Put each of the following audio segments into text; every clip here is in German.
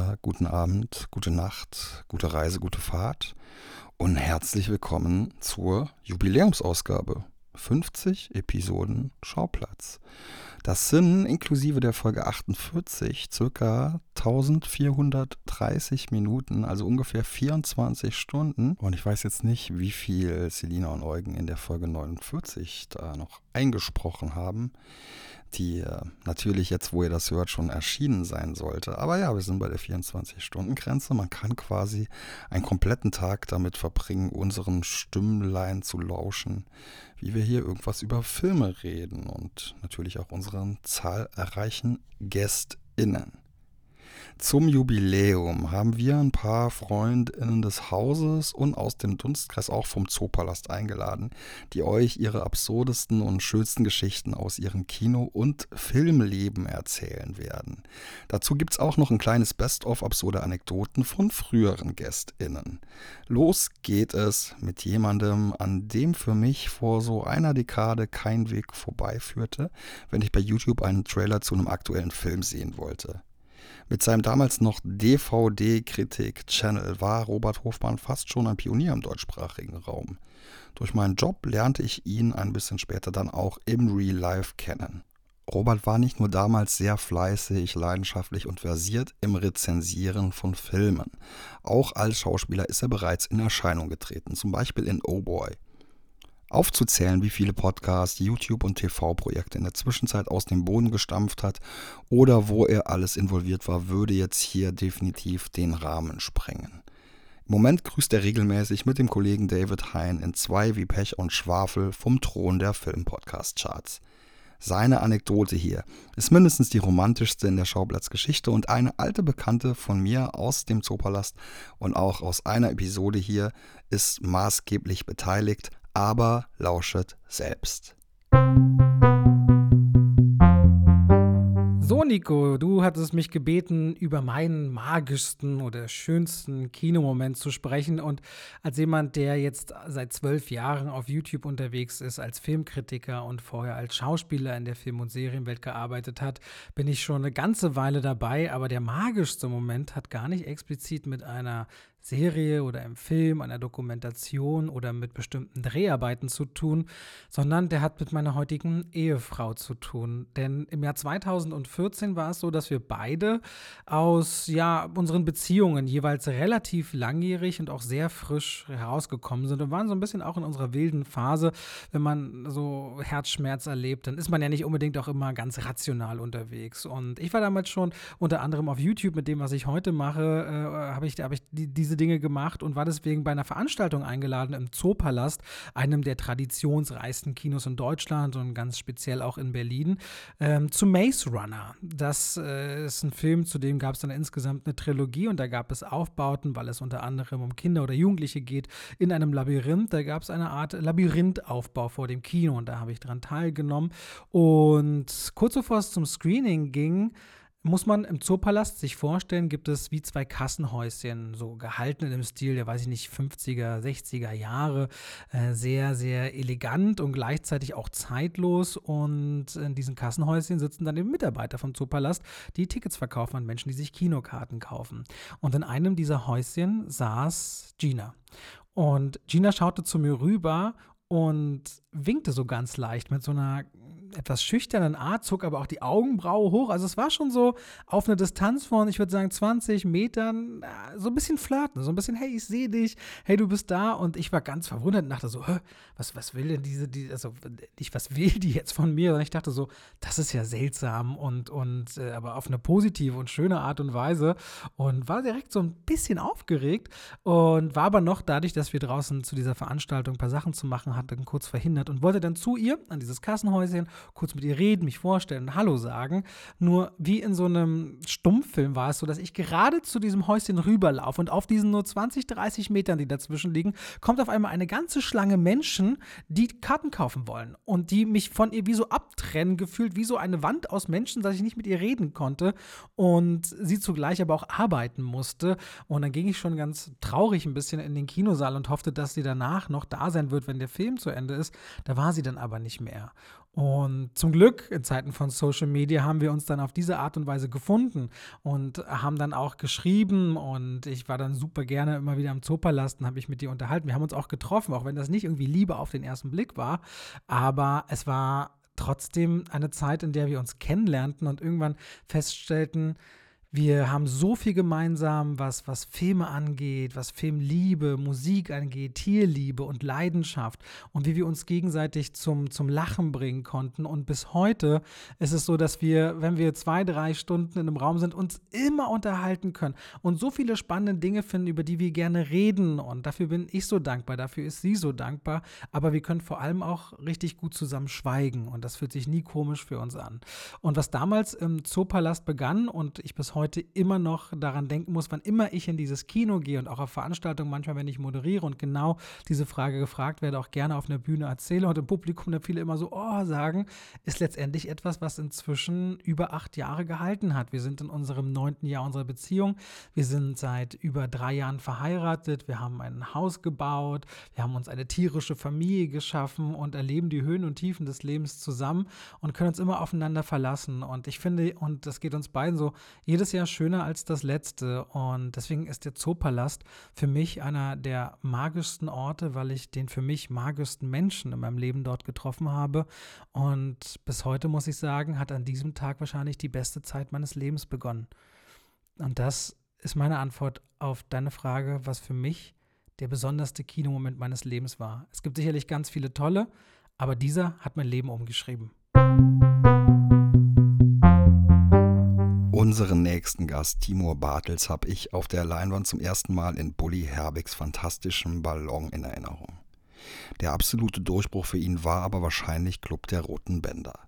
guten Mittag, guten Abend, gute Nacht, gute Reise, gute Fahrt und herzlich willkommen zur Jubiläumsausgabe. 50 Episoden Schauplatz. Das sind inklusive der Folge 48 circa 1430 Minuten, also ungefähr 24 Stunden. Und ich weiß jetzt nicht, wie viel Selina und Eugen in der Folge 49 da noch eingesprochen haben die äh, natürlich jetzt, wo ihr das hört, schon erschienen sein sollte. Aber ja, wir sind bei der 24-Stunden-Grenze. Man kann quasi einen kompletten Tag damit verbringen, unseren Stimmlein zu lauschen, wie wir hier irgendwas über Filme reden und natürlich auch unseren zahlreichen GästInnen. Zum Jubiläum haben wir ein paar Freundinnen des Hauses und aus dem Dunstkreis auch vom Zoopalast eingeladen, die euch ihre absurdesten und schönsten Geschichten aus ihrem Kino- und Filmleben erzählen werden. Dazu gibt es auch noch ein kleines Best-of absurde Anekdoten von früheren GästInnen. Los geht es mit jemandem, an dem für mich vor so einer Dekade kein Weg vorbeiführte, wenn ich bei YouTube einen Trailer zu einem aktuellen Film sehen wollte. Mit seinem damals noch DVD-Kritik-Channel war Robert Hofmann fast schon ein Pionier im deutschsprachigen Raum. Durch meinen Job lernte ich ihn ein bisschen später dann auch im Real Life kennen. Robert war nicht nur damals sehr fleißig, leidenschaftlich und versiert im Rezensieren von Filmen. Auch als Schauspieler ist er bereits in Erscheinung getreten, zum Beispiel in Oh Boy. Aufzuzählen, wie viele Podcasts, YouTube und TV-Projekte in der Zwischenzeit aus dem Boden gestampft hat oder wo er alles involviert war, würde jetzt hier definitiv den Rahmen sprengen. Im Moment grüßt er regelmäßig mit dem Kollegen David Hein in zwei wie Pech und Schwafel vom Thron der Filmpodcast-Charts. Seine Anekdote hier ist mindestens die romantischste in der Schauplatzgeschichte und eine alte Bekannte von mir aus dem Zoopalast und auch aus einer Episode hier ist maßgeblich beteiligt aber lauschet selbst. So, Nico, du hattest mich gebeten, über meinen magischsten oder schönsten Kinomoment zu sprechen. Und als jemand, der jetzt seit zwölf Jahren auf YouTube unterwegs ist, als Filmkritiker und vorher als Schauspieler in der Film- und Serienwelt gearbeitet hat, bin ich schon eine ganze Weile dabei. Aber der magischste Moment hat gar nicht explizit mit einer Serie oder im Film, einer Dokumentation oder mit bestimmten Dreharbeiten zu tun, sondern der hat mit meiner heutigen Ehefrau zu tun. Denn im Jahr 2014 war es so, dass wir beide aus ja, unseren Beziehungen jeweils relativ langjährig und auch sehr frisch herausgekommen sind und waren so ein bisschen auch in unserer wilden Phase. Wenn man so Herzschmerz erlebt, dann ist man ja nicht unbedingt auch immer ganz rational unterwegs. Und ich war damals schon unter anderem auf YouTube mit dem, was ich heute mache, äh, habe ich, hab ich die, diese Dinge gemacht und war deswegen bei einer Veranstaltung eingeladen im Zoopalast, einem der traditionsreichsten Kinos in Deutschland und ganz speziell auch in Berlin, ähm, zu Maze Runner. Das äh, ist ein Film, zu dem gab es dann insgesamt eine Trilogie und da gab es Aufbauten, weil es unter anderem um Kinder oder Jugendliche geht, in einem Labyrinth. Da gab es eine Art Labyrinthaufbau vor dem Kino und da habe ich daran teilgenommen. Und kurz bevor es zum Screening ging, muss man im Zoopalast sich vorstellen, gibt es wie zwei Kassenhäuschen, so gehalten dem Stil der, weiß ich nicht, 50er, 60er Jahre. Äh, sehr, sehr elegant und gleichzeitig auch zeitlos. Und in diesen Kassenhäuschen sitzen dann eben Mitarbeiter vom Zoopalast, die Tickets verkaufen an Menschen, die sich Kinokarten kaufen. Und in einem dieser Häuschen saß Gina. Und Gina schaute zu mir rüber und winkte so ganz leicht mit so einer etwas schüchternen Art, zog aber auch die Augenbraue hoch. Also es war schon so auf eine Distanz von, ich würde sagen, 20 Metern, so ein bisschen flirten, so ein bisschen, hey, ich sehe dich, hey, du bist da. Und ich war ganz verwundert und dachte so, was, was will denn diese, die, also nicht, was will die jetzt von mir? Und ich dachte so, das ist ja seltsam und, und äh, aber auf eine positive und schöne Art und Weise. Und war direkt so ein bisschen aufgeregt und war aber noch dadurch, dass wir draußen zu dieser Veranstaltung ein paar Sachen zu machen hatten, kurz verhindert und wollte dann zu ihr an dieses Kassenhäuschen kurz mit ihr reden, mich vorstellen und Hallo sagen. Nur wie in so einem Stummfilm war es so, dass ich gerade zu diesem Häuschen rüberlaufe und auf diesen nur 20, 30 Metern, die dazwischen liegen, kommt auf einmal eine ganze Schlange Menschen, die Karten kaufen wollen und die mich von ihr wie so abtrennen gefühlt, wie so eine Wand aus Menschen, dass ich nicht mit ihr reden konnte und sie zugleich aber auch arbeiten musste. Und dann ging ich schon ganz traurig ein bisschen in den Kinosaal und hoffte, dass sie danach noch da sein wird, wenn der Film zu Ende ist. Da war sie dann aber nicht mehr. Und zum Glück in Zeiten von Social Media haben wir uns dann auf diese Art und Weise gefunden und haben dann auch geschrieben und ich war dann super gerne immer wieder am Zoopalast und habe mich mit dir unterhalten. Wir haben uns auch getroffen, auch wenn das nicht irgendwie Liebe auf den ersten Blick war, aber es war trotzdem eine Zeit, in der wir uns kennenlernten und irgendwann feststellten, wir haben so viel gemeinsam, was, was Filme angeht, was Filmliebe, Musik angeht, Tierliebe und Leidenschaft und wie wir uns gegenseitig zum, zum Lachen bringen konnten. Und bis heute ist es so, dass wir, wenn wir zwei, drei Stunden in einem Raum sind, uns immer unterhalten können und so viele spannende Dinge finden, über die wir gerne reden. Und dafür bin ich so dankbar, dafür ist sie so dankbar. Aber wir können vor allem auch richtig gut zusammen schweigen und das fühlt sich nie komisch für uns an. Und was damals im Zoopalast begann und ich bis heute heute immer noch daran denken muss, wann immer ich in dieses Kino gehe und auch auf Veranstaltungen, manchmal, wenn ich moderiere und genau diese Frage gefragt werde, auch gerne auf einer Bühne erzähle und im Publikum da viele immer so, oh, sagen, ist letztendlich etwas, was inzwischen über acht Jahre gehalten hat. Wir sind in unserem neunten Jahr unserer Beziehung. Wir sind seit über drei Jahren verheiratet. Wir haben ein Haus gebaut. Wir haben uns eine tierische Familie geschaffen und erleben die Höhen und Tiefen des Lebens zusammen und können uns immer aufeinander verlassen. Und ich finde, und das geht uns beiden so, jedes jedes Jahr schöner als das letzte. Und deswegen ist der Zoopalast für mich einer der magischsten Orte, weil ich den für mich magischsten Menschen in meinem Leben dort getroffen habe. Und bis heute muss ich sagen, hat an diesem Tag wahrscheinlich die beste Zeit meines Lebens begonnen. Und das ist meine Antwort auf deine Frage, was für mich der besonderste Kinomoment meines Lebens war. Es gibt sicherlich ganz viele tolle, aber dieser hat mein Leben umgeschrieben. Unseren nächsten Gast, Timur Bartels, habe ich auf der Leinwand zum ersten Mal in Bully Herbigs fantastischem Ballon in Erinnerung. Der absolute Durchbruch für ihn war aber wahrscheinlich Club der Roten Bänder.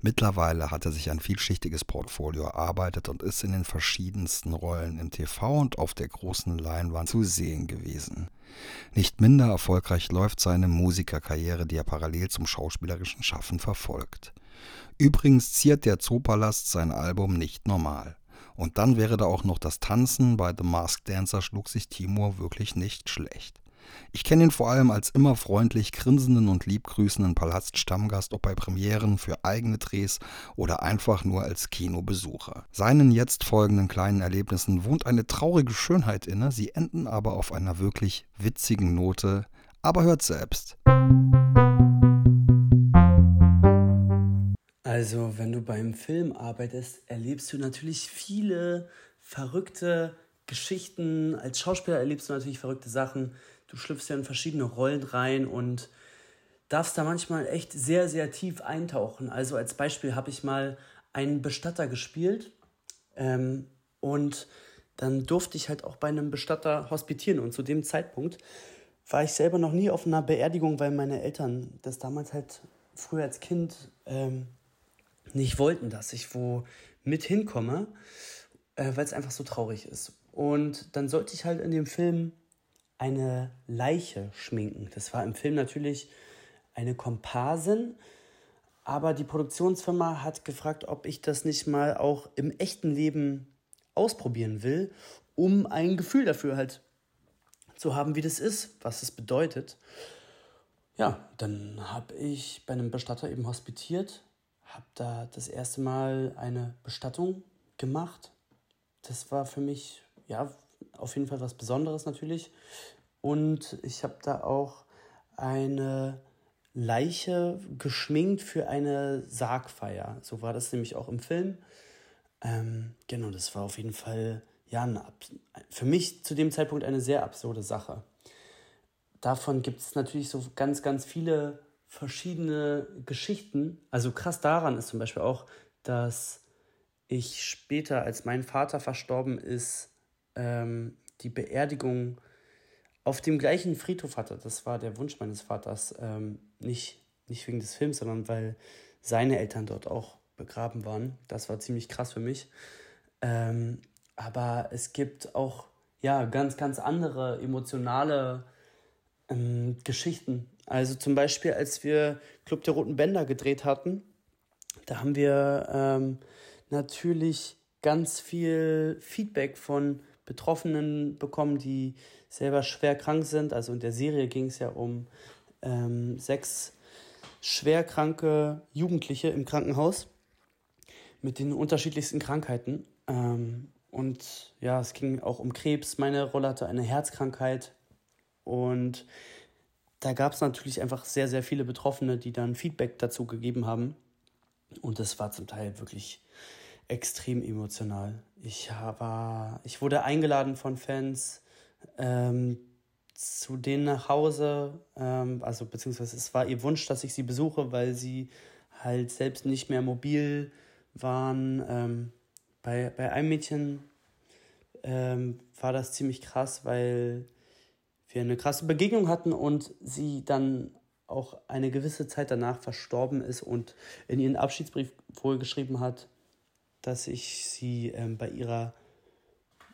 Mittlerweile hat er sich ein vielschichtiges Portfolio erarbeitet und ist in den verschiedensten Rollen im TV und auf der großen Leinwand zu sehen gewesen. Nicht minder erfolgreich läuft seine Musikerkarriere, die er parallel zum schauspielerischen Schaffen verfolgt. Übrigens ziert der Zoopalast sein Album nicht normal. Und dann wäre da auch noch das Tanzen, bei The Masked Dancer schlug sich Timur wirklich nicht schlecht. Ich kenne ihn vor allem als immer freundlich grinsenden und liebgrüßenden Palaststammgast, ob bei Premieren für eigene Drehs oder einfach nur als Kinobesucher. Seinen jetzt folgenden kleinen Erlebnissen wohnt eine traurige Schönheit inne, sie enden aber auf einer wirklich witzigen Note. Aber hört selbst. Also, wenn du beim Film arbeitest, erlebst du natürlich viele verrückte Geschichten. Als Schauspieler erlebst du natürlich verrückte Sachen. Du schlüpfst ja in verschiedene Rollen rein und darfst da manchmal echt sehr, sehr tief eintauchen. Also als Beispiel habe ich mal einen Bestatter gespielt ähm, und dann durfte ich halt auch bei einem Bestatter hospitieren. Und zu dem Zeitpunkt war ich selber noch nie auf einer Beerdigung, weil meine Eltern das damals halt früher als Kind ähm, nicht wollten, dass ich wo mit hinkomme, äh, weil es einfach so traurig ist. Und dann sollte ich halt in dem Film eine Leiche schminken. Das war im Film natürlich eine Komparsin, aber die Produktionsfirma hat gefragt, ob ich das nicht mal auch im echten Leben ausprobieren will, um ein Gefühl dafür halt zu haben, wie das ist, was es bedeutet. Ja, dann habe ich bei einem Bestatter eben hospitiert habe da das erste Mal eine Bestattung gemacht. Das war für mich, ja, auf jeden Fall was Besonderes natürlich. Und ich habe da auch eine Leiche geschminkt für eine Sargfeier. So war das nämlich auch im Film. Ähm, genau, das war auf jeden Fall ja eine, für mich zu dem Zeitpunkt eine sehr absurde Sache. Davon gibt es natürlich so ganz, ganz viele verschiedene Geschichten. Also krass daran ist zum Beispiel auch, dass ich später, als mein Vater verstorben ist, ähm, die Beerdigung auf dem gleichen Friedhof hatte. Das war der Wunsch meines Vaters. Ähm, nicht, nicht wegen des Films, sondern weil seine Eltern dort auch begraben waren. Das war ziemlich krass für mich. Ähm, aber es gibt auch ja, ganz, ganz andere emotionale ähm, Geschichten. Also zum Beispiel, als wir Club der Roten Bänder gedreht hatten, da haben wir ähm, natürlich ganz viel Feedback von Betroffenen bekommen, die selber schwer krank sind. Also in der Serie ging es ja um ähm, sechs schwerkranke Jugendliche im Krankenhaus mit den unterschiedlichsten Krankheiten. Ähm, und ja, es ging auch um Krebs. Meine Rolle hatte eine Herzkrankheit. Und da gab es natürlich einfach sehr, sehr viele Betroffene, die dann Feedback dazu gegeben haben. Und das war zum Teil wirklich extrem emotional. Ich, war, ich wurde eingeladen von Fans ähm, zu denen nach Hause, ähm, also beziehungsweise es war ihr Wunsch, dass ich sie besuche, weil sie halt selbst nicht mehr mobil waren. Ähm, bei, bei einem Mädchen ähm, war das ziemlich krass, weil wir eine krasse Begegnung hatten und sie dann auch eine gewisse Zeit danach verstorben ist und in ihren Abschiedsbrief wohl geschrieben hat, dass ich sie ähm, bei ihrer,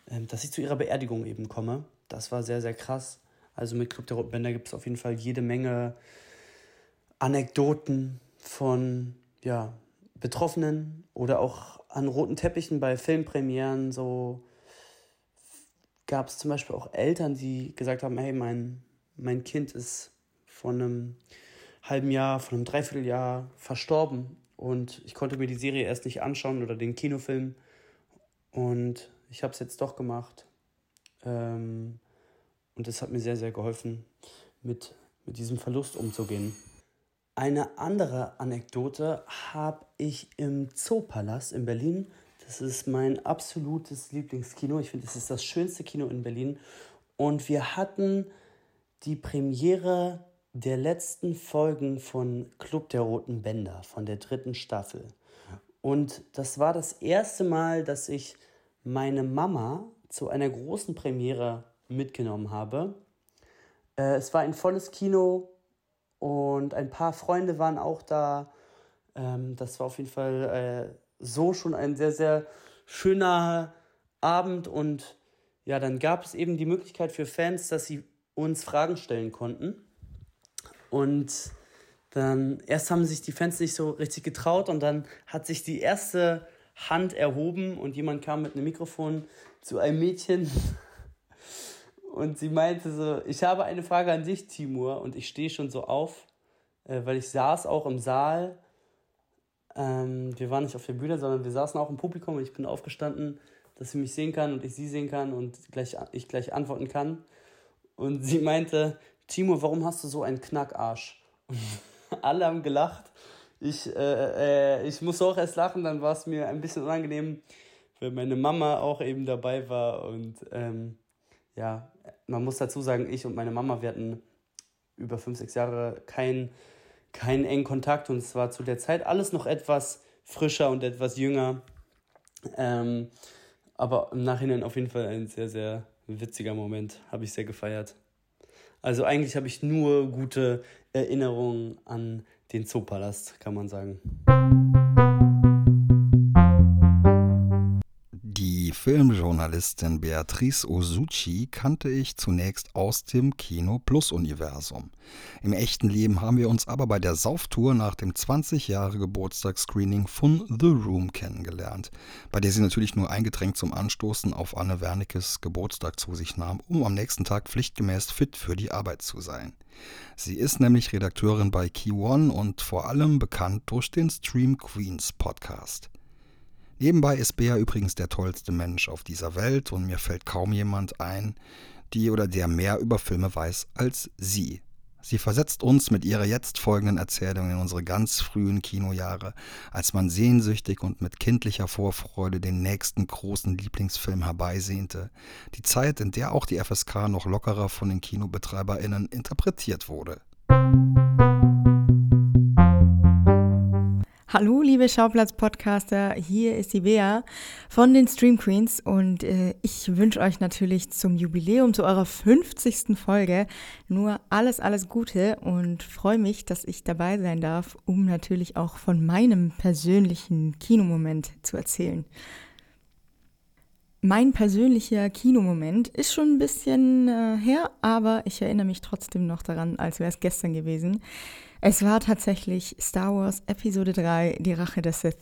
ähm, dass ich zu ihrer Beerdigung eben komme. Das war sehr, sehr krass. Also mit Club der Roten Bänder gibt es auf jeden Fall jede Menge Anekdoten von ja, Betroffenen oder auch an roten Teppichen bei Filmpremieren. So gab es zum Beispiel auch Eltern, die gesagt haben, hey, mein, mein Kind ist vor einem halben Jahr, vor einem Dreivierteljahr verstorben und ich konnte mir die Serie erst nicht anschauen oder den Kinofilm und ich habe es jetzt doch gemacht. Ähm, und das hat mir sehr, sehr geholfen, mit, mit diesem Verlust umzugehen. Eine andere Anekdote habe ich im Zoopalast in Berlin das ist mein absolutes Lieblingskino. Ich finde, es ist das schönste Kino in Berlin. Und wir hatten die Premiere der letzten Folgen von Club der Roten Bänder, von der dritten Staffel. Und das war das erste Mal, dass ich meine Mama zu einer großen Premiere mitgenommen habe. Äh, es war ein volles Kino und ein paar Freunde waren auch da. Ähm, das war auf jeden Fall äh, so schon ein sehr, sehr schöner Abend. Und ja, dann gab es eben die Möglichkeit für Fans, dass sie uns Fragen stellen konnten. Und dann erst haben sich die Fans nicht so richtig getraut und dann hat sich die erste Hand erhoben und jemand kam mit einem Mikrofon zu einem Mädchen. Und sie meinte so, ich habe eine Frage an dich, Timur, und ich stehe schon so auf, äh, weil ich saß auch im Saal ähm, wir waren nicht auf der Bühne, sondern wir saßen auch im Publikum und ich bin aufgestanden, dass sie mich sehen kann und ich sie sehen kann und gleich, ich gleich antworten kann. Und sie meinte, Timo, warum hast du so einen Knackarsch? Und alle haben gelacht. Ich, äh, äh, ich musste auch erst lachen, dann war es mir ein bisschen unangenehm, weil meine Mama auch eben dabei war. Und ähm, ja, man muss dazu sagen, ich und meine Mama, wir hatten über fünf, sechs Jahre kein keinen engen Kontakt und es war zu der Zeit alles noch etwas frischer und etwas jünger. Ähm, aber im Nachhinein auf jeden Fall ein sehr, sehr witziger Moment. Habe ich sehr gefeiert. Also eigentlich habe ich nur gute Erinnerungen an den Zoopalast, kann man sagen. Filmjournalistin Beatrice Osuchi kannte ich zunächst aus dem Kino Plus Universum. Im echten Leben haben wir uns aber bei der Sauftour nach dem 20 Jahre Geburtstagsscreening von The Room kennengelernt, bei der sie natürlich nur ein Getränk zum Anstoßen auf Anne Wernickes Geburtstag zu sich nahm, um am nächsten Tag pflichtgemäß fit für die Arbeit zu sein. Sie ist nämlich Redakteurin bei Key One und vor allem bekannt durch den Stream Queens Podcast. Nebenbei ist Bea übrigens der tollste Mensch auf dieser Welt und mir fällt kaum jemand ein, die oder der mehr über Filme weiß als sie. Sie versetzt uns mit ihrer jetzt folgenden Erzählung in unsere ganz frühen Kinojahre, als man sehnsüchtig und mit kindlicher Vorfreude den nächsten großen Lieblingsfilm herbeisehnte, die Zeit, in der auch die FSK noch lockerer von den KinobetreiberInnen interpretiert wurde. Hallo, liebe Schauplatz-Podcaster, hier ist die Bea von den Stream Queens und äh, ich wünsche euch natürlich zum Jubiläum, zu eurer 50. Folge nur alles, alles Gute und freue mich, dass ich dabei sein darf, um natürlich auch von meinem persönlichen Kinomoment zu erzählen. Mein persönlicher Kinomoment ist schon ein bisschen äh, her, aber ich erinnere mich trotzdem noch daran, als wäre es gestern gewesen. Es war tatsächlich Star Wars Episode 3, Die Rache der Sith.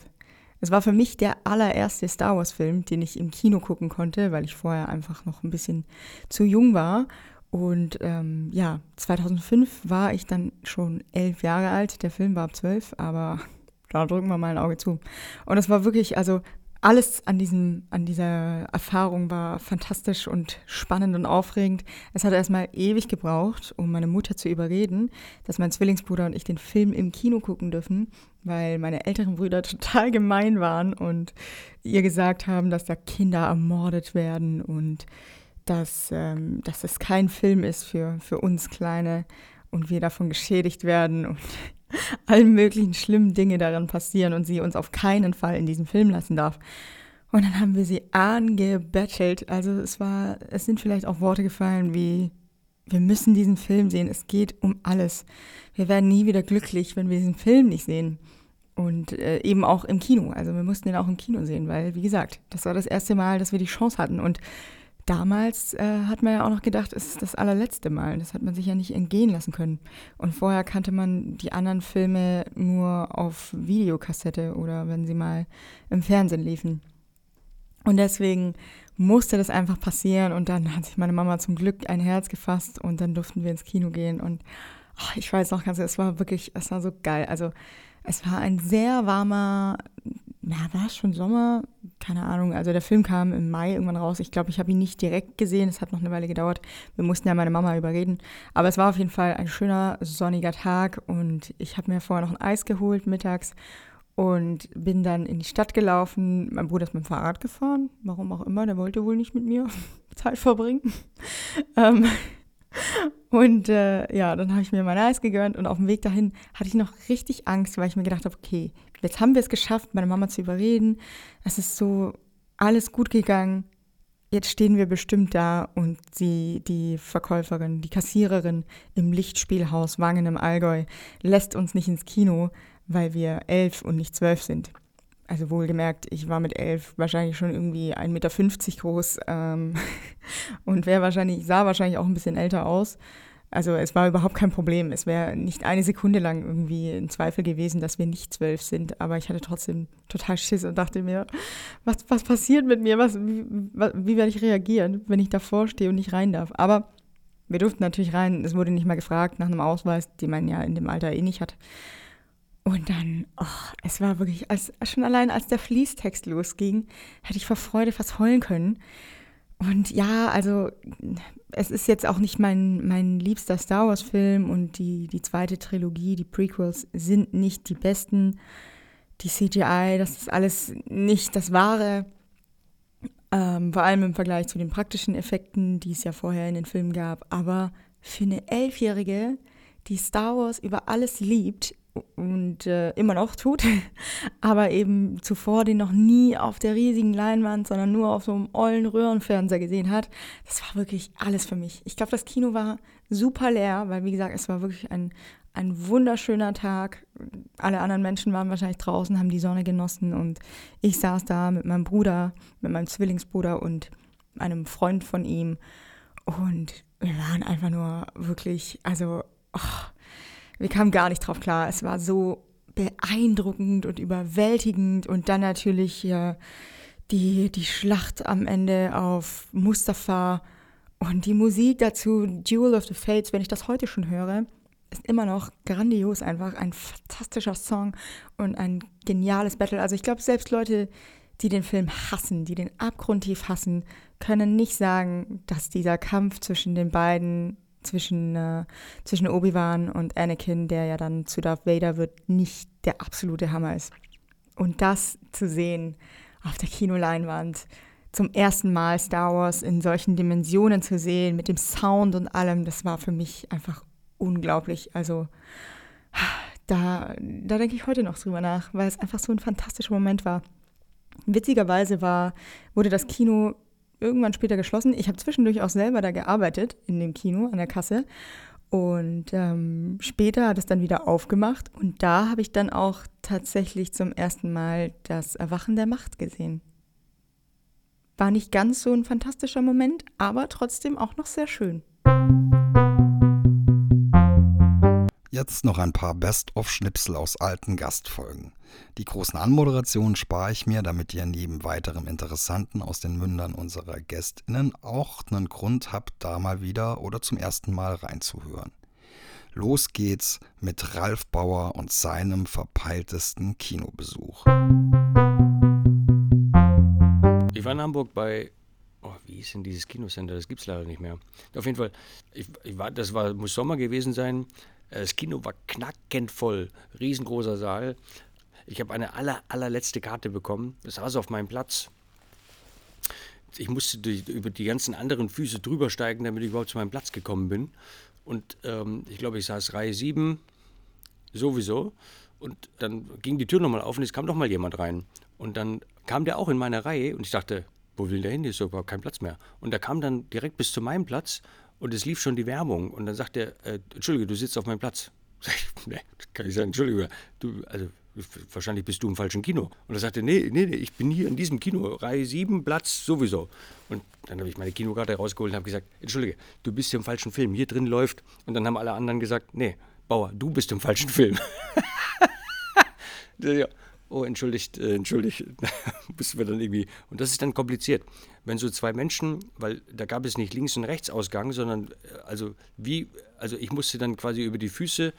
Es war für mich der allererste Star Wars-Film, den ich im Kino gucken konnte, weil ich vorher einfach noch ein bisschen zu jung war. Und ähm, ja, 2005 war ich dann schon elf Jahre alt. Der Film war ab zwölf, aber da drücken wir mal ein Auge zu. Und es war wirklich, also alles an, diesem, an dieser Erfahrung war fantastisch und spannend und aufregend. Es hat erstmal ewig gebraucht, um meine Mutter zu überreden, dass mein Zwillingsbruder und ich den Film im Kino gucken dürfen, weil meine älteren Brüder total gemein waren und ihr gesagt haben, dass da Kinder ermordet werden und dass, ähm, dass es kein Film ist für, für uns Kleine und wir davon geschädigt werden und allen möglichen schlimmen Dinge daran passieren und sie uns auf keinen Fall in diesen Film lassen darf. Und dann haben wir sie angebettelt. Also es war, es sind vielleicht auch Worte gefallen wie, wir müssen diesen Film sehen. Es geht um alles. Wir werden nie wieder glücklich, wenn wir diesen Film nicht sehen. Und äh, eben auch im Kino. Also wir mussten ihn auch im Kino sehen, weil, wie gesagt, das war das erste Mal, dass wir die Chance hatten. Und damals äh, hat man ja auch noch gedacht, es ist das allerletzte Mal. Das hat man sich ja nicht entgehen lassen können. Und vorher kannte man die anderen Filme nur auf Videokassette oder wenn sie mal im Fernsehen liefen. Und deswegen musste das einfach passieren. Und dann hat sich meine Mama zum Glück ein Herz gefasst und dann durften wir ins Kino gehen. Und oh, ich weiß noch ganz, es war wirklich, es war so geil. Also es war ein sehr warmer na, war es schon Sommer? Keine Ahnung. Also der Film kam im Mai irgendwann raus. Ich glaube, ich habe ihn nicht direkt gesehen. Es hat noch eine Weile gedauert. Wir mussten ja meine Mama überreden. Aber es war auf jeden Fall ein schöner, sonniger Tag und ich habe mir vorher noch ein Eis geholt mittags und bin dann in die Stadt gelaufen. Mein Bruder ist mit dem Fahrrad gefahren. Warum auch immer. Der wollte wohl nicht mit mir Zeit verbringen. ähm, und äh, ja, dann habe ich mir mein Eis gegönnt und auf dem Weg dahin hatte ich noch richtig Angst, weil ich mir gedacht habe, okay, jetzt haben wir es geschafft, meine Mama zu überreden. Es ist so alles gut gegangen. Jetzt stehen wir bestimmt da und sie, die Verkäuferin, die Kassiererin im Lichtspielhaus Wangen im Allgäu lässt uns nicht ins Kino, weil wir elf und nicht zwölf sind. Also wohlgemerkt, ich war mit elf wahrscheinlich schon irgendwie 1,50 Meter groß ähm, und wahrscheinlich, sah wahrscheinlich auch ein bisschen älter aus. Also es war überhaupt kein Problem. Es wäre nicht eine Sekunde lang irgendwie ein Zweifel gewesen, dass wir nicht zwölf sind. Aber ich hatte trotzdem total Schiss und dachte mir, was, was passiert mit mir? Was, wie, wie werde ich reagieren, wenn ich davor stehe und nicht rein darf? Aber wir durften natürlich rein. Es wurde nicht mal gefragt nach einem Ausweis, den man ja in dem Alter eh nicht hat. Und dann, oh, es war wirklich, als, schon allein als der Fließtext losging, hätte ich vor Freude fast heulen können. Und ja, also es ist jetzt auch nicht mein, mein liebster Star Wars-Film und die, die zweite Trilogie, die Prequels, sind nicht die besten. Die CGI, das ist alles nicht das Wahre. Ähm, vor allem im Vergleich zu den praktischen Effekten, die es ja vorher in den Filmen gab. Aber für eine Elfjährige, die Star Wars über alles liebt, und äh, immer noch tut, aber eben zuvor den noch nie auf der riesigen Leinwand, sondern nur auf so einem ollen Röhrenfernseher gesehen hat. Das war wirklich alles für mich. Ich glaube, das Kino war super leer, weil wie gesagt, es war wirklich ein, ein wunderschöner Tag. Alle anderen Menschen waren wahrscheinlich draußen, haben die Sonne genossen und ich saß da mit meinem Bruder, mit meinem Zwillingsbruder und einem Freund von ihm und wir waren einfach nur wirklich, also oh, wir kamen gar nicht drauf klar. Es war so beeindruckend und überwältigend und dann natürlich äh, die, die Schlacht am Ende auf Mustafa und die Musik dazu, Duel of the Fates, wenn ich das heute schon höre, ist immer noch grandios einfach, ein fantastischer Song und ein geniales Battle. Also ich glaube, selbst Leute, die den Film hassen, die den abgrundtief hassen, können nicht sagen, dass dieser Kampf zwischen den beiden zwischen, äh, zwischen Obi-Wan und Anakin, der ja dann zu Darth Vader wird, nicht der absolute Hammer ist. Und das zu sehen auf der Kinoleinwand, zum ersten Mal Star Wars in solchen Dimensionen zu sehen, mit dem Sound und allem, das war für mich einfach unglaublich. Also da, da denke ich heute noch drüber nach, weil es einfach so ein fantastischer Moment war. Witzigerweise war, wurde das Kino irgendwann später geschlossen. Ich habe zwischendurch auch selber da gearbeitet in dem Kino an der Kasse. Und ähm, später hat es dann wieder aufgemacht und da habe ich dann auch tatsächlich zum ersten Mal das Erwachen der Macht gesehen. War nicht ganz so ein fantastischer Moment, aber trotzdem auch noch sehr schön. Jetzt noch ein paar Best-of-Schnipsel aus alten Gastfolgen. Die großen Anmoderationen spare ich mir, damit ihr neben weiterem Interessanten aus den Mündern unserer GästInnen auch einen Grund habt, da mal wieder oder zum ersten Mal reinzuhören. Los geht's mit Ralf Bauer und seinem verpeiltesten Kinobesuch. Ich war in Hamburg bei, oh, wie ist denn dieses Kinocenter? Das gibt es leider nicht mehr. Auf jeden Fall, ich, ich war, das war, muss Sommer gewesen sein. Das Kino war knackend voll, riesengroßer Saal. Ich habe eine aller, allerletzte Karte bekommen. Saß auf meinem Platz. Ich musste die, über die ganzen anderen Füße drüber steigen, damit ich überhaupt zu meinem Platz gekommen bin. Und ähm, ich glaube, ich saß Reihe 7 sowieso. Und dann ging die Tür nochmal auf und es kam noch mal jemand rein. Und dann kam der auch in meine Reihe und ich dachte, wo will der hin? Hier ist überhaupt kein Platz mehr. Und der kam dann direkt bis zu meinem Platz und es lief schon die Werbung. Und dann sagt er, äh, Entschuldige, du sitzt auf meinem Platz. Sag ich, nee, kann ich sagen, Entschuldige, du, also wahrscheinlich bist du im falschen Kino. Und er sagte, nee, nee, nee, ich bin hier in diesem Kino, Reihe 7, Platz sowieso. Und dann habe ich meine Kinokarte rausgeholt und habe gesagt, Entschuldige, du bist hier im falschen Film, hier drin läuft. Und dann haben alle anderen gesagt, nee, Bauer, du bist im falschen Film. ja. Oh, entschuldigt, äh, entschuldigt, müssen wir dann irgendwie. Und das ist dann kompliziert. Wenn so zwei Menschen, weil da gab es nicht Links- und Rechtsausgang, sondern äh, also wie, also ich musste dann quasi über die Füße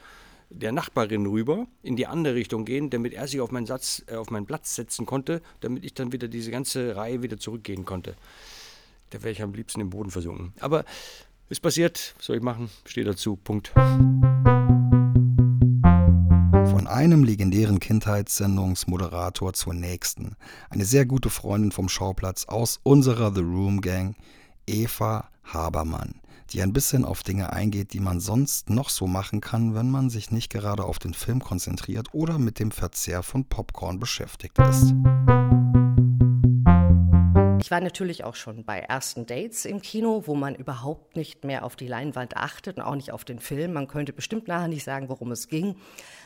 der Nachbarin rüber in die andere Richtung gehen, damit er sich auf meinen, Satz, äh, auf meinen Platz setzen konnte, damit ich dann wieder diese ganze Reihe wieder zurückgehen konnte. Da wäre ich am liebsten im Boden versunken. Aber ist passiert, soll ich machen? Stehe dazu. Punkt. Einem legendären Kindheitssendungsmoderator zur nächsten. Eine sehr gute Freundin vom Schauplatz aus unserer The Room Gang, Eva Habermann die ein bisschen auf Dinge eingeht, die man sonst noch so machen kann, wenn man sich nicht gerade auf den Film konzentriert oder mit dem Verzehr von Popcorn beschäftigt ist. Ich war natürlich auch schon bei ersten Dates im Kino, wo man überhaupt nicht mehr auf die Leinwand achtet und auch nicht auf den Film. Man könnte bestimmt nachher nicht sagen, worum es ging,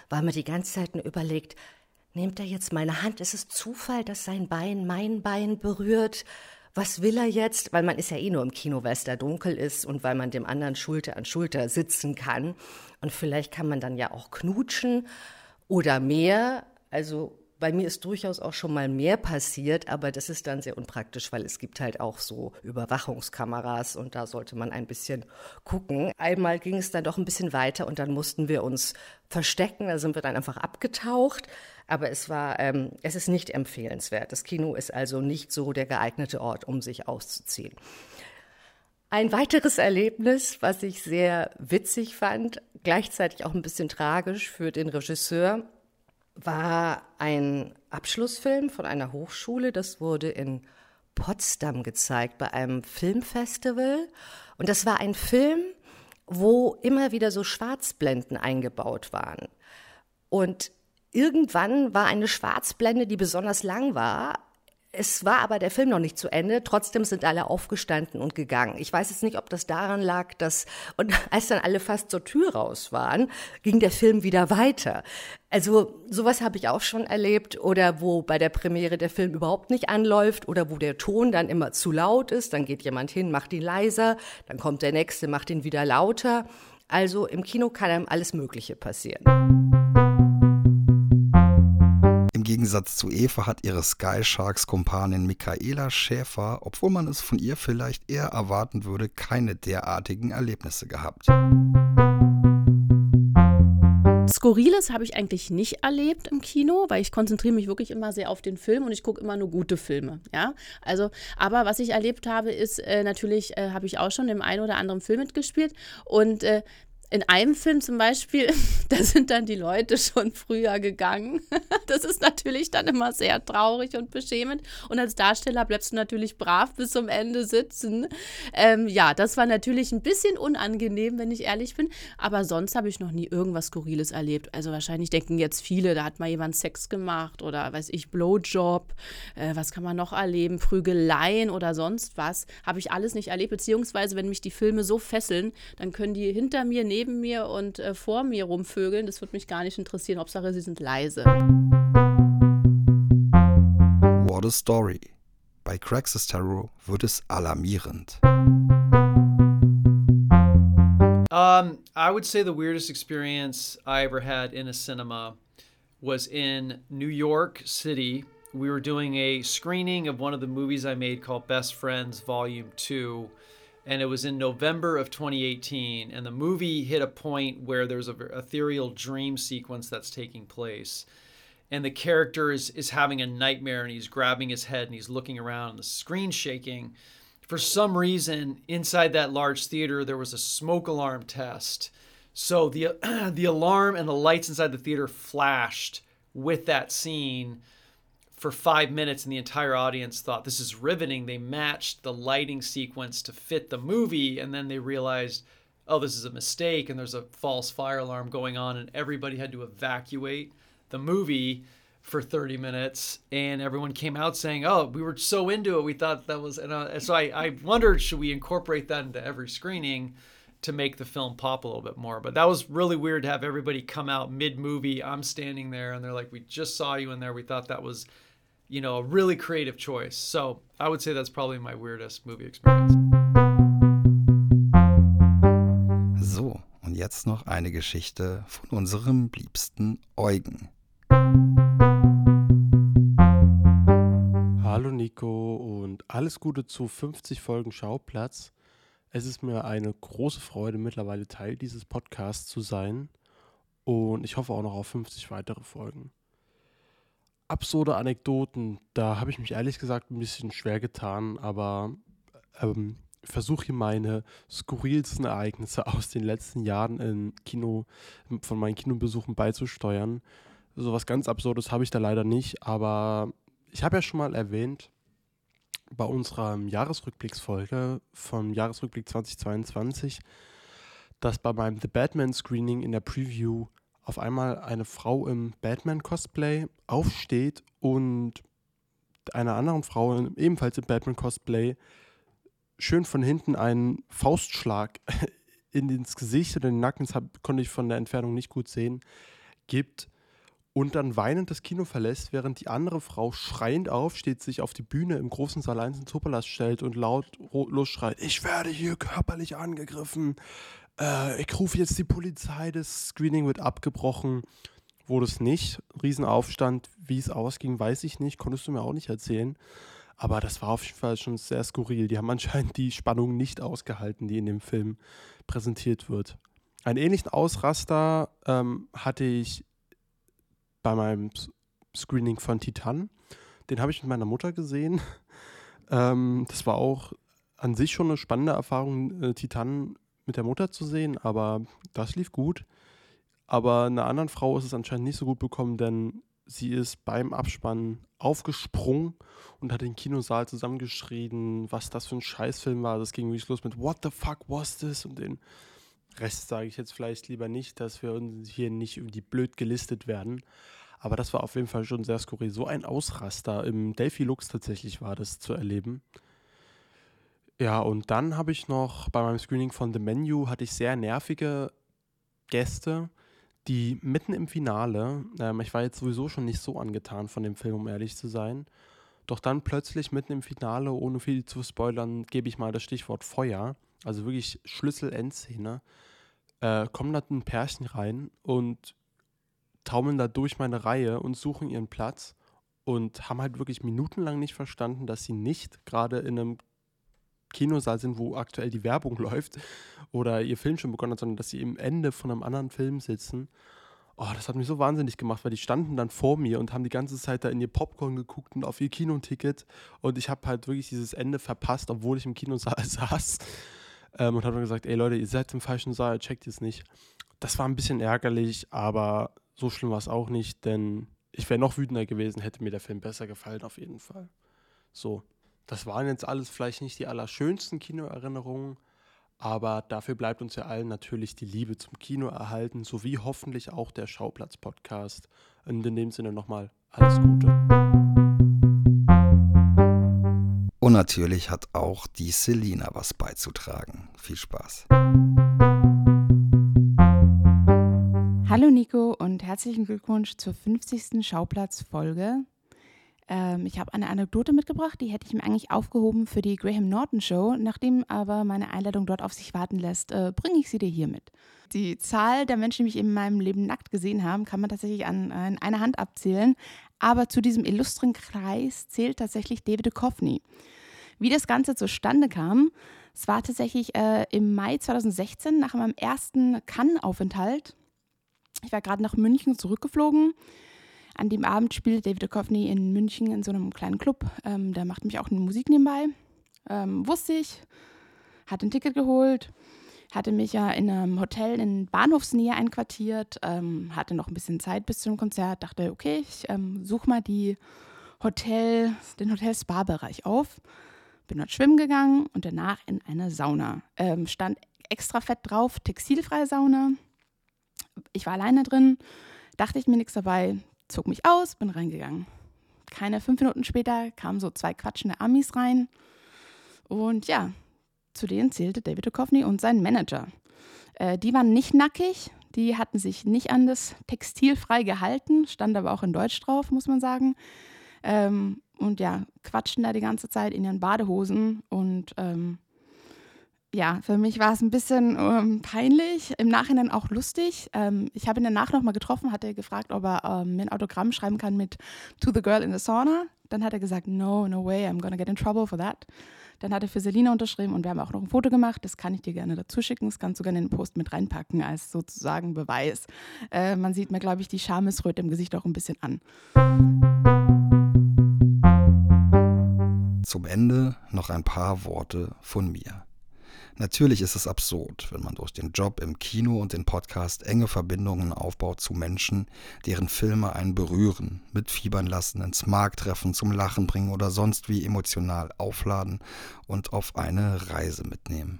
weil man die ganze Zeit nur überlegt, nimmt er jetzt meine Hand? Ist es Zufall, dass sein Bein mein Bein berührt? was will er jetzt? Weil man ist ja eh nur im Kino, weil es da dunkel ist und weil man dem anderen Schulter an Schulter sitzen kann. Und vielleicht kann man dann ja auch knutschen oder mehr. Also bei mir ist durchaus auch schon mal mehr passiert, aber das ist dann sehr unpraktisch, weil es gibt halt auch so Überwachungskameras und da sollte man ein bisschen gucken. Einmal ging es dann doch ein bisschen weiter und dann mussten wir uns verstecken, da sind wir dann einfach abgetaucht. Aber es war, ähm, es ist nicht empfehlenswert. Das Kino ist also nicht so der geeignete Ort, um sich auszuziehen. Ein weiteres Erlebnis, was ich sehr witzig fand, gleichzeitig auch ein bisschen tragisch für den Regisseur, war ein Abschlussfilm von einer Hochschule. Das wurde in Potsdam gezeigt bei einem Filmfestival. Und das war ein Film, wo immer wieder so Schwarzblenden eingebaut waren. Und irgendwann war eine Schwarzblende, die besonders lang war, es war aber der Film noch nicht zu Ende. Trotzdem sind alle aufgestanden und gegangen. Ich weiß jetzt nicht, ob das daran lag, dass, und als dann alle fast zur Tür raus waren, ging der Film wieder weiter. Also, sowas habe ich auch schon erlebt. Oder wo bei der Premiere der Film überhaupt nicht anläuft oder wo der Ton dann immer zu laut ist. Dann geht jemand hin, macht ihn leiser. Dann kommt der nächste, macht ihn wieder lauter. Also, im Kino kann einem alles Mögliche passieren. Gegensatz zu Eva hat ihre Sky Sharks Kumpanin Michaela Schäfer, obwohl man es von ihr vielleicht eher erwarten würde, keine derartigen Erlebnisse gehabt. Skurriles habe ich eigentlich nicht erlebt im Kino, weil ich konzentriere mich wirklich immer sehr auf den Film und ich gucke immer nur gute Filme. Ja, also, aber was ich erlebt habe, ist äh, natürlich, äh, habe ich auch schon im einen oder anderen Film mitgespielt und äh, in einem Film zum Beispiel, da sind dann die Leute schon früher gegangen. Das ist natürlich dann immer sehr traurig und beschämend. Und als Darsteller bleibst du natürlich brav bis zum Ende sitzen. Ähm, ja, das war natürlich ein bisschen unangenehm, wenn ich ehrlich bin. Aber sonst habe ich noch nie irgendwas Skurriles erlebt. Also wahrscheinlich denken jetzt viele, da hat mal jemand Sex gemacht oder weiß ich, Blowjob. Äh, was kann man noch erleben? Prügeleien oder sonst was. Habe ich alles nicht erlebt. Beziehungsweise, wenn mich die Filme so fesseln, dann können die hinter mir, neben neben mir und äh, vor mir rumvögeln. Das würde mich gar nicht interessieren. Hauptsache, sie sind leise. What a Story. Bei Crax's Tarot wird es alarmierend. Um, I would say the weirdest experience I ever had in a cinema was in New York City. We were doing a screening of one of the movies I made called Best Friends Volume 2 and it was in November of 2018. And the movie hit a point where there's a ethereal dream sequence that's taking place, and the character is is having a nightmare, and he's grabbing his head and he's looking around, and the screen's shaking. For some reason, inside that large theater, there was a smoke alarm test. So the the alarm and the lights inside the theater flashed with that scene for five minutes and the entire audience thought this is riveting. They matched the lighting sequence to fit the movie, and then they realized, oh, this is a mistake, and there's a false fire alarm going on, and everybody had to evacuate the movie for 30 minutes and everyone came out saying oh we were so into it we thought that was and uh, so I, I wondered should we incorporate that into every screening to make the film pop a little bit more? But that was really weird to have everybody come out mid movie i'm standing there and they're like we just saw you in there. We thought that was you know, a really creative choice. So I would say that's probably my weirdest movie experience. So, und jetzt noch eine Geschichte von unserem liebsten Eugen. Hallo Nico und alles Gute zu 50 Folgen Schauplatz. Es ist mir eine große Freude, mittlerweile Teil dieses Podcasts zu sein und ich hoffe auch noch auf 50 weitere Folgen absurde Anekdoten, da habe ich mich ehrlich gesagt ein bisschen schwer getan, aber ähm, versuche hier meine skurrilsten Ereignisse aus den letzten Jahren im Kino, von meinen Kinobesuchen beizusteuern. So was ganz Absurdes habe ich da leider nicht, aber ich habe ja schon mal erwähnt, bei unserer Jahresrückblicksfolge vom Jahresrückblick 2022, dass bei meinem The Batman Screening in der Preview auf einmal eine Frau im Batman-Cosplay aufsteht und einer anderen Frau ebenfalls im Batman-Cosplay schön von hinten einen Faustschlag in ins Gesicht oder in den Nacken, das konnte ich von der Entfernung nicht gut sehen, gibt und dann weinend das Kino verlässt, während die andere Frau schreiend aufsteht, sich auf die Bühne im großen Saal 1 in Zopalas stellt und laut losschreit, ich werde hier körperlich angegriffen, äh, ich rufe jetzt die Polizei, das Screening wird abgebrochen. Wurde es nicht. Riesenaufstand. Wie es ausging, weiß ich nicht. Konntest du mir auch nicht erzählen. Aber das war auf jeden Fall schon sehr skurril. Die haben anscheinend die Spannung nicht ausgehalten, die in dem Film präsentiert wird. Einen ähnlichen Ausraster ähm, hatte ich bei meinem Screening von Titan. Den habe ich mit meiner Mutter gesehen. Ähm, das war auch an sich schon eine spannende Erfahrung, äh, Titan mit der Mutter zu sehen, aber das lief gut. Aber einer anderen Frau ist es anscheinend nicht so gut bekommen, denn sie ist beim Abspannen aufgesprungen und hat den Kinosaal zusammengeschrien, was das für ein Scheißfilm war. Das ging wirklich los mit What the fuck was this? Und den Rest sage ich jetzt vielleicht lieber nicht, dass wir uns hier nicht irgendwie blöd gelistet werden. Aber das war auf jeden Fall schon sehr skurril. So ein Ausraster im Delphi Lux tatsächlich war das zu erleben. Ja, und dann habe ich noch bei meinem Screening von The Menu hatte ich sehr nervige Gäste, die mitten im Finale, ähm, ich war jetzt sowieso schon nicht so angetan von dem Film, um ehrlich zu sein, doch dann plötzlich mitten im Finale, ohne viel zu spoilern, gebe ich mal das Stichwort Feuer, also wirklich Schlüssel-Endszene, äh, kommen da ein Pärchen rein und taumeln da durch meine Reihe und suchen ihren Platz und haben halt wirklich minutenlang nicht verstanden, dass sie nicht gerade in einem Kinosaal sind, wo aktuell die Werbung läuft oder ihr Film schon begonnen hat, sondern dass sie im Ende von einem anderen Film sitzen. Oh, das hat mich so wahnsinnig gemacht, weil die standen dann vor mir und haben die ganze Zeit da in ihr Popcorn geguckt und auf ihr Kinoticket. Und ich habe halt wirklich dieses Ende verpasst, obwohl ich im Kinosaal saß. Ähm, und habe dann gesagt, ey Leute, ihr seid im falschen Saal, checkt es nicht. Das war ein bisschen ärgerlich, aber so schlimm war es auch nicht, denn ich wäre noch wütender gewesen, hätte mir der Film besser gefallen, auf jeden Fall. So, das waren jetzt alles vielleicht nicht die allerschönsten Kinoerinnerungen, aber dafür bleibt uns ja allen natürlich die Liebe zum Kino erhalten, sowie hoffentlich auch der Schauplatz-Podcast. Und in dem Sinne nochmal alles Gute. Und natürlich hat auch die Selina was beizutragen. Viel Spaß. Hallo Nico und herzlichen Glückwunsch zur 50. Schauplatz-Folge. Ähm, ich habe eine Anekdote mitgebracht, die hätte ich mir eigentlich aufgehoben für die Graham Norton Show. Nachdem aber meine Einladung dort auf sich warten lässt, äh, bringe ich sie dir hier mit. Die Zahl der Menschen, die mich in meinem Leben nackt gesehen haben, kann man tatsächlich an, an einer Hand abzählen. Aber zu diesem illustren Kreis zählt tatsächlich David Duchovny. Wie das Ganze zustande kam, es war tatsächlich äh, im Mai 2016 nach meinem ersten Cannes-Aufenthalt. Ich war gerade nach München zurückgeflogen an dem Abend spielte David Duchovny in München in so einem kleinen Club. Ähm, der macht mich auch eine Musik nebenbei. Ähm, wusste ich, hatte ein Ticket geholt, hatte mich ja in einem Hotel in Bahnhofsnähe einquartiert, ähm, hatte noch ein bisschen Zeit bis zum Konzert, dachte, okay, ich ähm, suche mal die Hotel, den Hotel-Spa-Bereich auf. Bin dort schwimmen gegangen und danach in eine Sauna. Ähm, stand extra fett drauf, textilfreie Sauna. Ich war alleine drin, dachte ich mir nichts dabei, zog mich aus, bin reingegangen. Keine fünf Minuten später kamen so zwei quatschende Amis rein. Und ja, zu denen zählte David Duchovny und sein Manager. Äh, die waren nicht nackig, die hatten sich nicht an das Textil frei gehalten, stand aber auch in Deutsch drauf, muss man sagen. Ähm, und ja, quatschten da die ganze Zeit in ihren Badehosen und ähm, ja, für mich war es ein bisschen ähm, peinlich, im Nachhinein auch lustig. Ähm, ich habe ihn danach nochmal getroffen, hatte gefragt, ob er ähm, mir ein Autogramm schreiben kann mit To the Girl in the Sauna. Dann hat er gesagt, no, no way, I'm gonna get in trouble for that. Dann hat er für Selina unterschrieben und wir haben auch noch ein Foto gemacht. Das kann ich dir gerne dazu schicken. Das kannst du gerne in den Post mit reinpacken als sozusagen Beweis. Äh, man sieht mir, glaube ich, die Schamesröte im Gesicht auch ein bisschen an. Zum Ende noch ein paar Worte von mir. Natürlich ist es absurd, wenn man durch den Job im Kino und den Podcast enge Verbindungen aufbaut zu Menschen, deren Filme einen berühren, mitfiebern lassen, ins Markt treffen, zum Lachen bringen oder sonst wie emotional aufladen und auf eine Reise mitnehmen.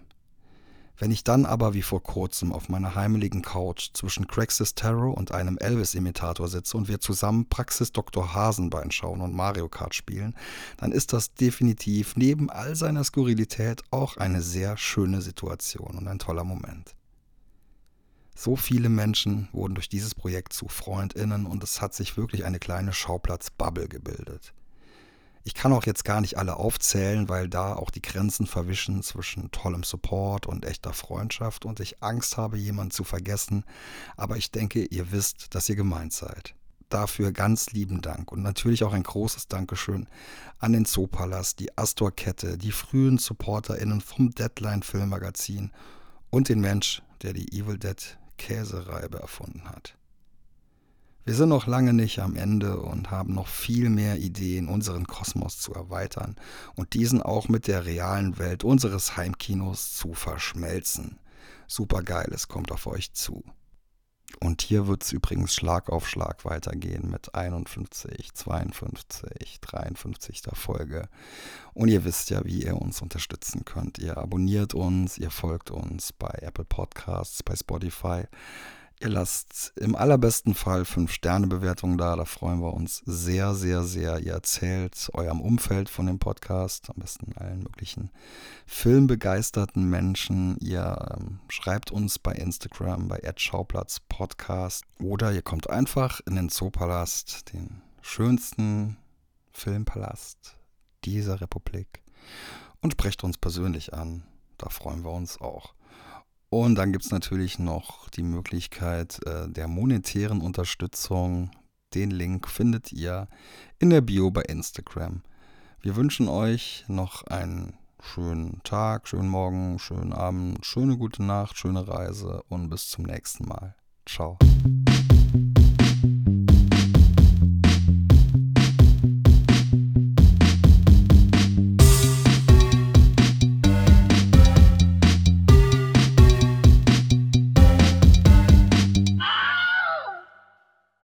Wenn ich dann aber wie vor kurzem auf meiner heimeligen Couch zwischen Craigslist Tarot und einem Elvis-Imitator sitze und wir zusammen Praxis Dr. Hasenbein schauen und Mario Kart spielen, dann ist das definitiv neben all seiner Skurrilität auch eine sehr schöne Situation und ein toller Moment. So viele Menschen wurden durch dieses Projekt zu Freundinnen und es hat sich wirklich eine kleine Schauplatz-Bubble gebildet. Ich kann auch jetzt gar nicht alle aufzählen, weil da auch die Grenzen verwischen zwischen tollem Support und echter Freundschaft und ich Angst habe, jemanden zu vergessen. Aber ich denke, ihr wisst, dass ihr gemeint seid. Dafür ganz lieben Dank und natürlich auch ein großes Dankeschön an den Zoopalast, die Astor-Kette, die frühen SupporterInnen vom Deadline-Filmmagazin und den Mensch, der die Evil Dead Käsereibe erfunden hat. Wir sind noch lange nicht am Ende und haben noch viel mehr Ideen, unseren Kosmos zu erweitern und diesen auch mit der realen Welt unseres Heimkinos zu verschmelzen. Supergeiles kommt auf euch zu. Und hier wird es übrigens Schlag auf Schlag weitergehen mit 51, 52, 53. Folge. Und ihr wisst ja, wie ihr uns unterstützen könnt. Ihr abonniert uns, ihr folgt uns bei Apple Podcasts, bei Spotify. Ihr lasst im allerbesten Fall 5-Sterne-Bewertungen da, da freuen wir uns sehr, sehr, sehr. Ihr erzählt eurem Umfeld von dem Podcast, am besten allen möglichen filmbegeisterten Menschen. Ihr ähm, schreibt uns bei Instagram, bei Schauplatz Podcast oder ihr kommt einfach in den Zoopalast, den schönsten Filmpalast dieser Republik und sprecht uns persönlich an. Da freuen wir uns auch. Und dann gibt es natürlich noch die Möglichkeit äh, der monetären Unterstützung. Den Link findet ihr in der Bio bei Instagram. Wir wünschen euch noch einen schönen Tag, schönen Morgen, schönen Abend, schöne gute Nacht, schöne Reise und bis zum nächsten Mal. Ciao.